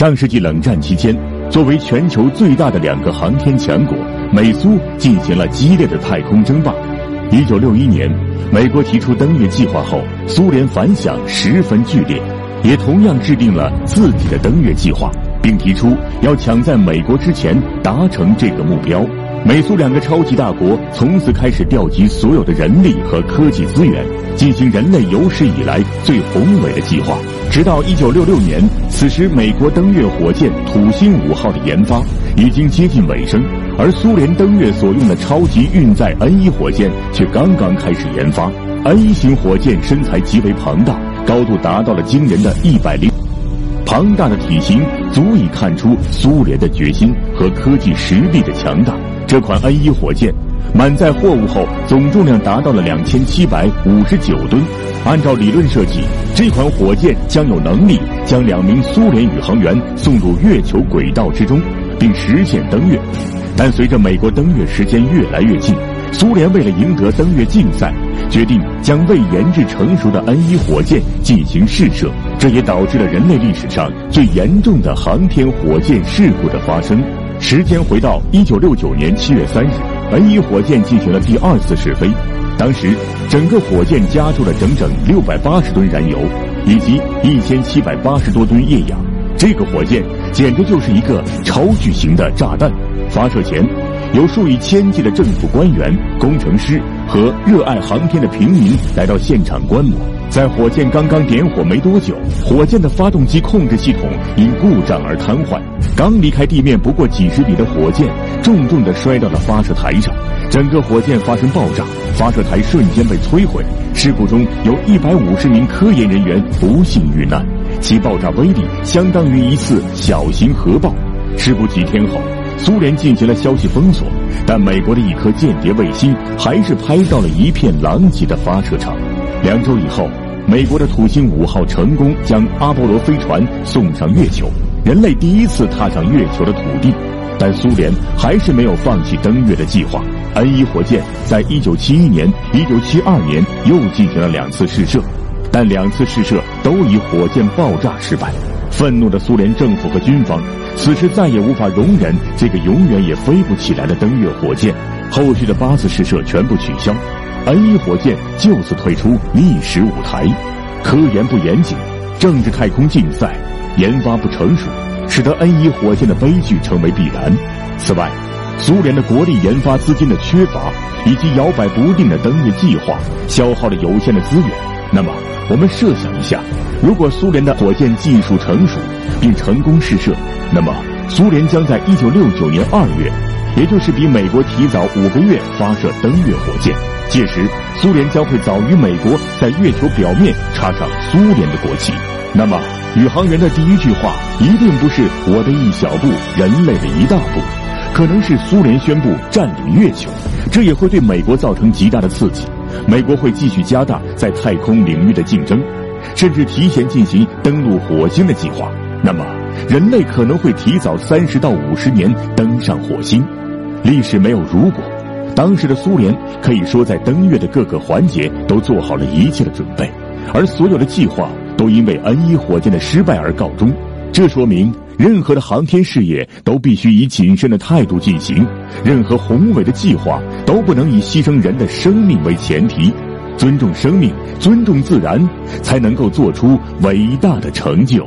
上世纪冷战期间，作为全球最大的两个航天强国，美苏进行了激烈的太空争霸。一九六一年，美国提出登月计划后，苏联反响十分剧烈，也同样制定了自己的登月计划，并提出要抢在美国之前达成这个目标。美苏两个超级大国从此开始调集所有的人力和科技资源，进行人类有史以来最宏伟的计划。直到一九六六年，此时美国登月火箭土星五号的研发已经接近尾声，而苏联登月所用的超级运载 N 一火箭却刚刚开始研发。N 一型火箭身材极为庞大，高度达到了惊人的一百零。庞大的体型足以看出苏联的决心和科技实力的强大。这款 N 一火箭满载货物后，总重量达到了两千七百五十九吨。按照理论设计，这款火箭将有能力将两名苏联宇航员送入月球轨道之中，并实现登月。但随着美国登月时间越来越近，苏联为了赢得登月竞赛，决定将未研制成熟的 N 一火箭进行试射，这也导致了人类历史上最严重的航天火箭事故的发生。时间回到一九六九年七月三日本以火箭进行了第二次试飞。当时，整个火箭加注了整整六百八十吨燃油，以及一千七百八十多吨液氧。这个火箭简直就是一个超巨型的炸弹。发射前，有数以千计的政府官员、工程师和热爱航天的平民来到现场观摩。在火箭刚刚点火没多久，火箭的发动机控制系统因故障而瘫痪。刚离开地面不过几十米的火箭，重重地摔到了发射台上，整个火箭发生爆炸，发射台瞬间被摧毁。事故中有一百五十名科研人员不幸遇难，其爆炸威力相当于一次小型核爆。事故几天后，苏联进行了消息封锁，但美国的一颗间谍卫星还是拍到了一片狼藉的发射场。两周以后，美国的土星五号成功将阿波罗飞船送上月球，人类第一次踏上月球的土地。但苏联还是没有放弃登月的计划。N 一火箭在一九七一年、一九七二年又进行了两次试射，但两次试射都以火箭爆炸失败。愤怒的苏联政府和军方此时再也无法容忍这个永远也飞不起来的登月火箭，后续的八次试射全部取消。N 一火箭就此退出历史舞台，科研不严谨，政治太空竞赛，研发不成熟，使得 N 一火箭的悲剧成为必然。此外，苏联的国力研发资金的缺乏，以及摇摆不定的登月计划，消耗了有限的资源。那么，我们设想一下，如果苏联的火箭技术成熟并成功试射，那么苏联将在一九六九年二月，也就是比美国提早五个月发射登月火箭。届时，苏联将会早于美国在月球表面插上苏联的国旗。那么，宇航员的第一句话一定不是“我的一小步，人类的一大步”，可能是苏联宣布占领月球。这也会对美国造成极大的刺激。美国会继续加大在太空领域的竞争，甚至提前进行登陆火星的计划。那么，人类可能会提早三十到五十年登上火星。历史没有如果。当时的苏联可以说在登月的各个环节都做好了一切的准备，而所有的计划都因为 N 一火箭的失败而告终。这说明，任何的航天事业都必须以谨慎的态度进行，任何宏伟的计划都不能以牺牲人的生命为前提。尊重生命，尊重自然，才能够做出伟大的成就。